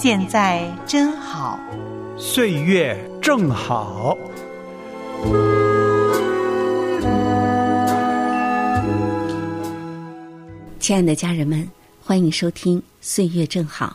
现在真好，岁月正好。亲爱的家人们，欢迎收听《岁月正好》，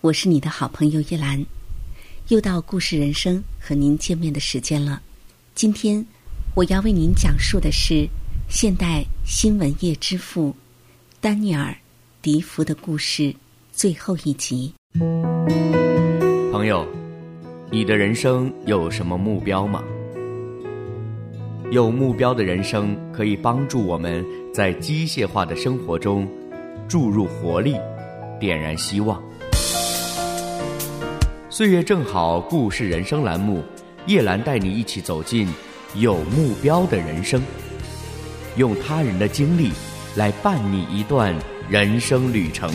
我是你的好朋友叶兰。又到故事人生和您见面的时间了。今天我要为您讲述的是现代新闻业之父丹尼尔·迪福的故事最后一集。朋友，你的人生有什么目标吗？有目标的人生可以帮助我们在机械化的生活中注入活力，点燃希望。岁月正好，故事人生栏目，叶兰带你一起走进有目标的人生，用他人的经历来伴你一段人生旅程。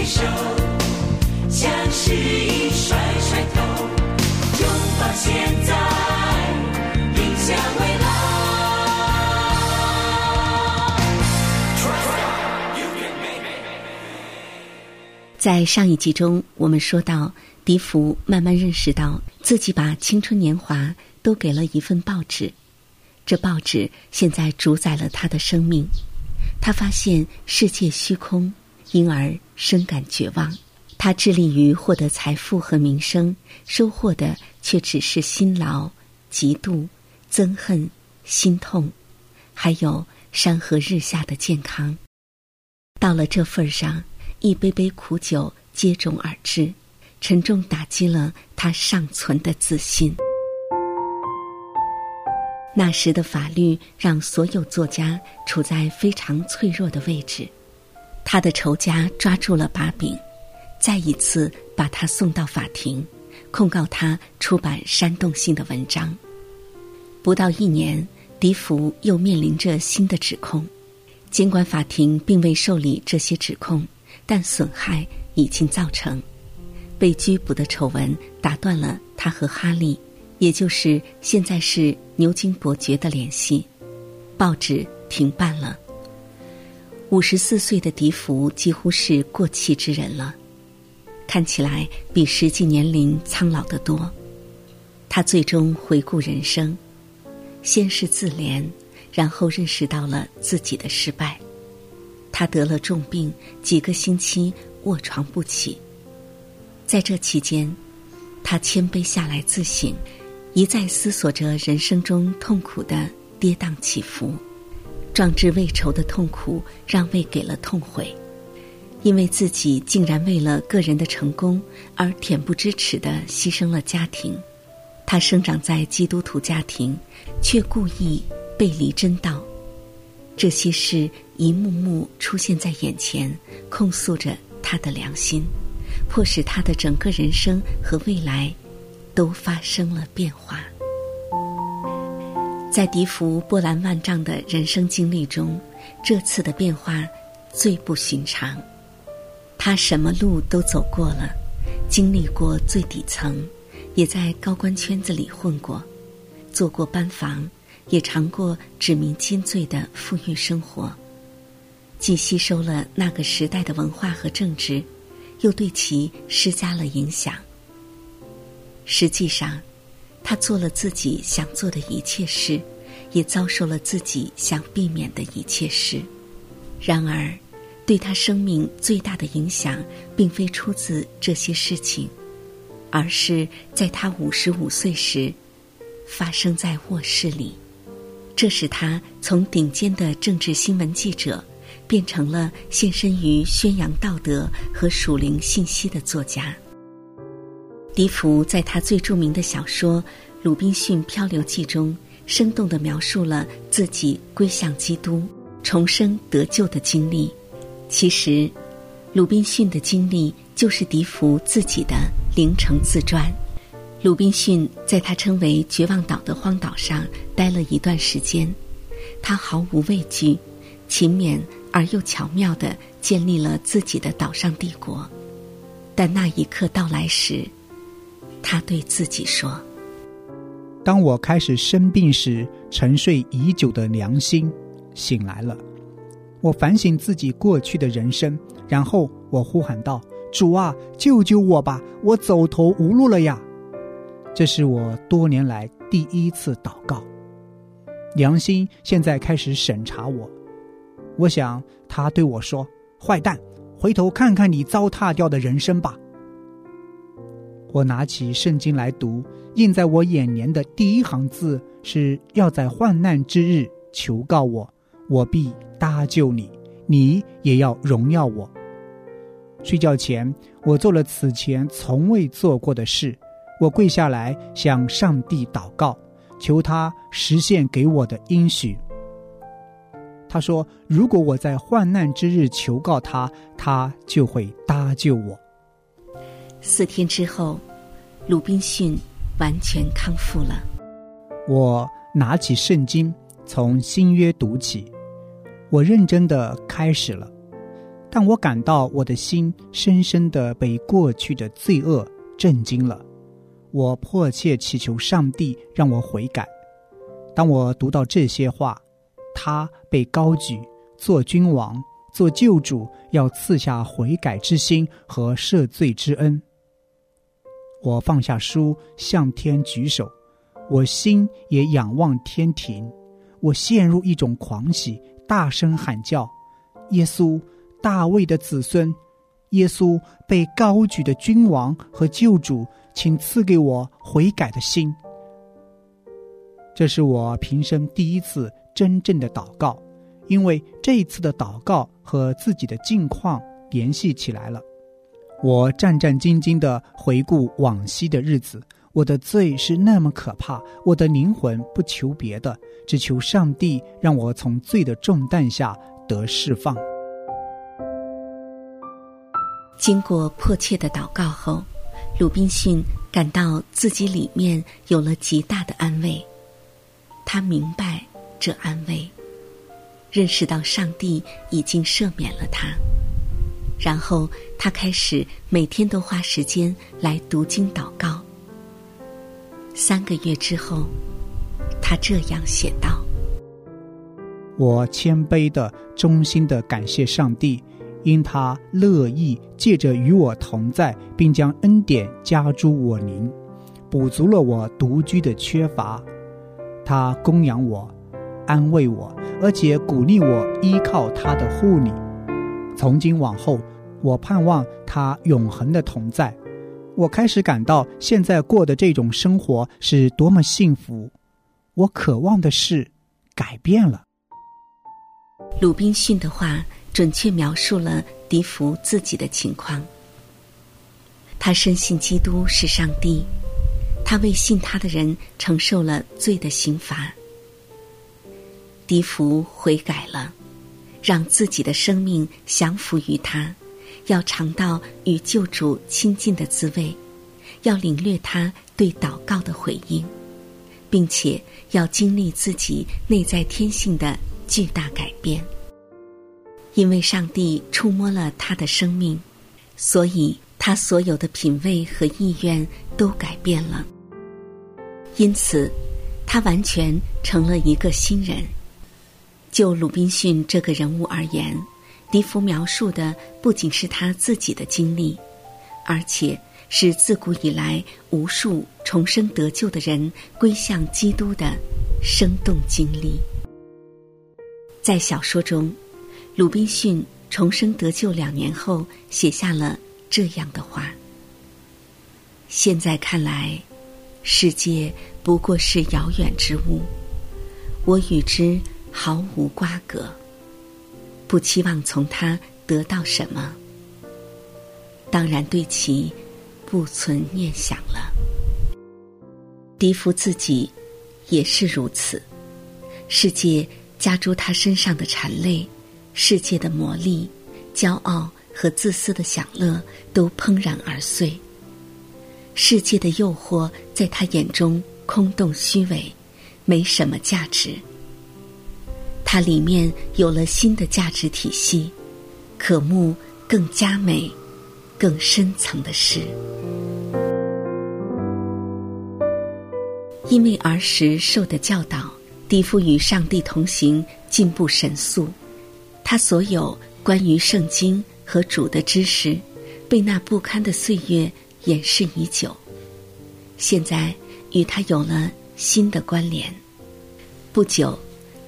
挥手，向失意甩甩头，拥抱现在。在上一集中，我们说到，迪福慢慢认识到自己把青春年华都给了一份报纸，这报纸现在主宰了他的生命。他发现世界虚空，因而深感绝望。他致力于获得财富和名声，收获的却只是辛劳、嫉妒、憎恨、心痛，还有山河日下的健康。到了这份上。一杯杯苦酒接踵而至，沉重打击了他尚存的自信。那时的法律让所有作家处在非常脆弱的位置，他的仇家抓住了把柄，再一次把他送到法庭，控告他出版煽动性的文章。不到一年，迪福又面临着新的指控，尽管法庭并未受理这些指控。但损害已经造成，被拘捕的丑闻打断了他和哈利，也就是现在是牛津伯爵的联系，报纸停办了。五十四岁的迪福几乎是过气之人了，看起来比实际年龄苍老得多。他最终回顾人生，先是自怜，然后认识到了自己的失败。他得了重病，几个星期卧床不起。在这期间，他谦卑下来自省，一再思索着人生中痛苦的跌宕起伏。壮志未酬的痛苦让位给了痛悔，因为自己竟然为了个人的成功而恬不知耻的牺牲了家庭。他生长在基督徒家庭，却故意背离真道。这些事一幕幕出现在眼前，控诉着他的良心，迫使他的整个人生和未来都发生了变化。在迪福波澜万丈的人生经历中，这次的变化最不寻常。他什么路都走过了，经历过最底层，也在高官圈子里混过，做过班房。也尝过纸民金醉的富裕生活，既吸收了那个时代的文化和政治，又对其施加了影响。实际上，他做了自己想做的一切事，也遭受了自己想避免的一切事。然而，对他生命最大的影响，并非出自这些事情，而是在他五十五岁时，发生在卧室里。这使他从顶尖的政治新闻记者，变成了献身于宣扬道德和属灵信息的作家。迪福在他最著名的小说《鲁滨逊漂流记》中，生动的描述了自己归向基督、重生得救的经历。其实，鲁滨逊的经历就是笛福自己的灵城自传。鲁滨逊在他称为“绝望岛”的荒岛上待了一段时间，他毫无畏惧，勤勉而又巧妙的建立了自己的岛上帝国。但那一刻到来时，他对自己说：“当我开始生病时，沉睡已久的良心醒来了。我反省自己过去的人生，然后我呼喊道：‘主啊，救救我吧！我走投无路了呀！’”这是我多年来第一次祷告，良心现在开始审查我。我想他对我说：“坏蛋，回头看看你糟蹋掉的人生吧。”我拿起圣经来读，印在我眼帘的第一行字是要在患难之日求告我，我必搭救你，你也要荣耀我。睡觉前，我做了此前从未做过的事。我跪下来向上帝祷告，求他实现给我的应许。他说：“如果我在患难之日求告他，他就会搭救我。”四天之后，鲁滨逊完全康复了。我拿起圣经，从新约读起，我认真的开始了，但我感到我的心深深的被过去的罪恶震惊了。我迫切祈求上帝让我悔改。当我读到这些话，他被高举做君王、做救主，要赐下悔改之心和赦罪之恩。我放下书，向天举手，我心也仰望天庭。我陷入一种狂喜，大声喊叫：“耶稣，大卫的子孙！耶稣，被高举的君王和救主！”请赐给我悔改的心。这是我平生第一次真正的祷告，因为这一次的祷告和自己的境况联系起来了。我战战兢兢的回顾往昔的日子，我的罪是那么可怕，我的灵魂不求别的，只求上帝让我从罪的重担下得释放。经过迫切的祷告后。鲁滨逊感到自己里面有了极大的安慰，他明白这安慰，认识到上帝已经赦免了他，然后他开始每天都花时间来读经祷告。三个月之后，他这样写道：“我谦卑的、衷心的感谢上帝。”因他乐意借着与我同在，并将恩典加诸我灵，补足了我独居的缺乏。他供养我，安慰我，而且鼓励我依靠他的护理。从今往后，我盼望他永恒的同在。我开始感到现在过的这种生活是多么幸福。我渴望的事改变了。鲁滨逊的话。准确描述了迪福自己的情况。他深信基督是上帝，他为信他的人承受了罪的刑罚。迪福悔改了，让自己的生命降服于他，要尝到与救主亲近的滋味，要领略他对祷告的回应，并且要经历自己内在天性的巨大改变。因为上帝触摸了他的生命，所以他所有的品味和意愿都改变了。因此，他完全成了一个新人。就鲁滨逊这个人物而言，笛福描述的不仅是他自己的经历，而且是自古以来无数重生得救的人归向基督的生动经历。在小说中。鲁滨逊重生得救两年后，写下了这样的话：“现在看来，世界不过是遥远之物，我与之毫无瓜葛，不期望从他得到什么，当然对其不存念想了。迪福自己也是如此，世界加诸他身上的缠累。”世界的魔力、骄傲和自私的享乐都怦然而碎。世界的诱惑在他眼中空洞虚伪，没什么价值。它里面有了新的价值体系，可慕更加美、更深层的事。因为儿时受的教导，迪夫与上帝同行，进步神速。他所有关于圣经和主的知识，被那不堪的岁月掩饰已久。现在与他有了新的关联。不久，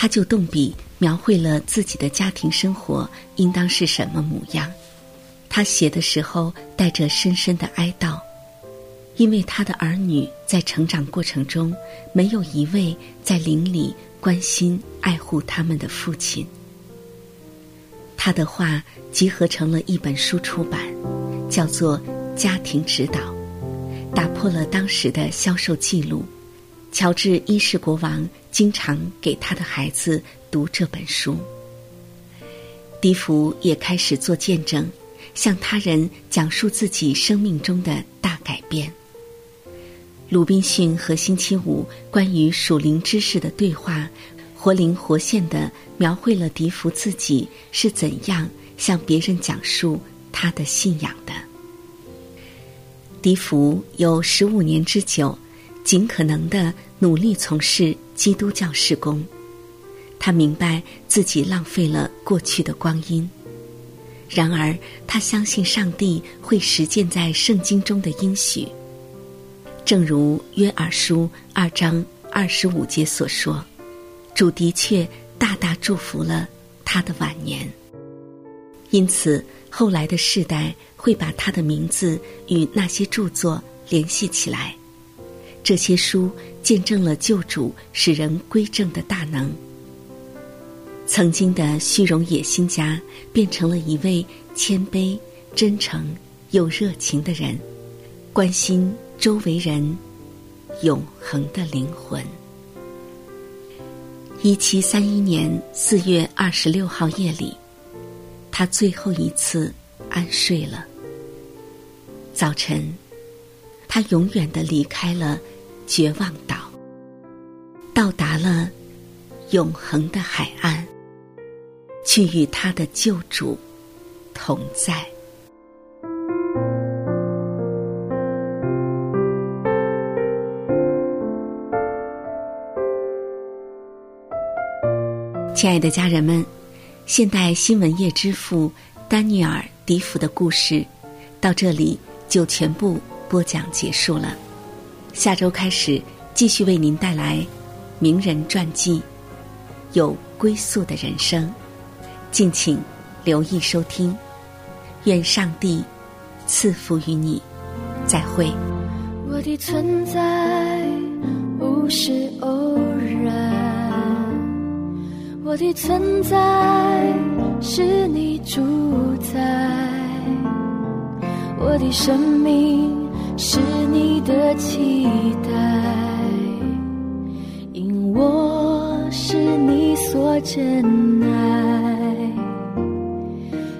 他就动笔描绘了自己的家庭生活应当是什么模样。他写的时候带着深深的哀悼。因为他的儿女在成长过程中，没有一位在邻里关心爱护他们的父亲。他的话集合成了一本书出版，叫做《家庭指导》，打破了当时的销售记录。乔治一世国王经常给他的孩子读这本书。迪福也开始做见证，向他人讲述自己生命中的大改变。鲁滨逊和星期五关于属灵知识的对话，活灵活现的描绘了迪福自己是怎样向别人讲述他的信仰的。迪福有十五年之久，尽可能的努力从事基督教事工。他明白自己浪费了过去的光阴，然而他相信上帝会实践在圣经中的应许。正如约珥书二章二十五节所说，主的确大大祝福了他的晚年。因此，后来的世代会把他的名字与那些著作联系起来。这些书见证了救主使人归正的大能。曾经的虚荣野心家变成了一位谦卑、真诚又热情的人，关心。周围人永恒的灵魂。一七三一年四月二十六号夜里，他最后一次安睡了。早晨，他永远的离开了绝望岛，到达了永恒的海岸，去与他的救主同在。亲爱的家人们，现代新闻业之父丹尼尔·迪福的故事到这里就全部播讲结束了。下周开始继续为您带来名人传记，有归宿的人生，敬请留意收听。愿上帝赐福于你，再会。我的存在不是偶然。我的存在是你主宰，我的生命是你的期待，因我是你所珍爱，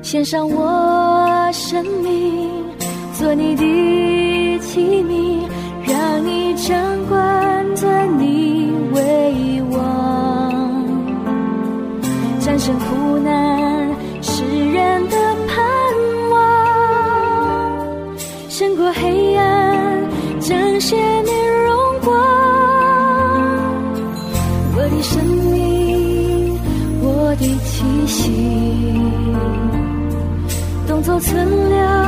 献上我生命做你的器皿，让你掌管着你为王。战胜苦难，世人的盼望，胜过黑，谢你荣光。我的生命，我的气息，动作存留。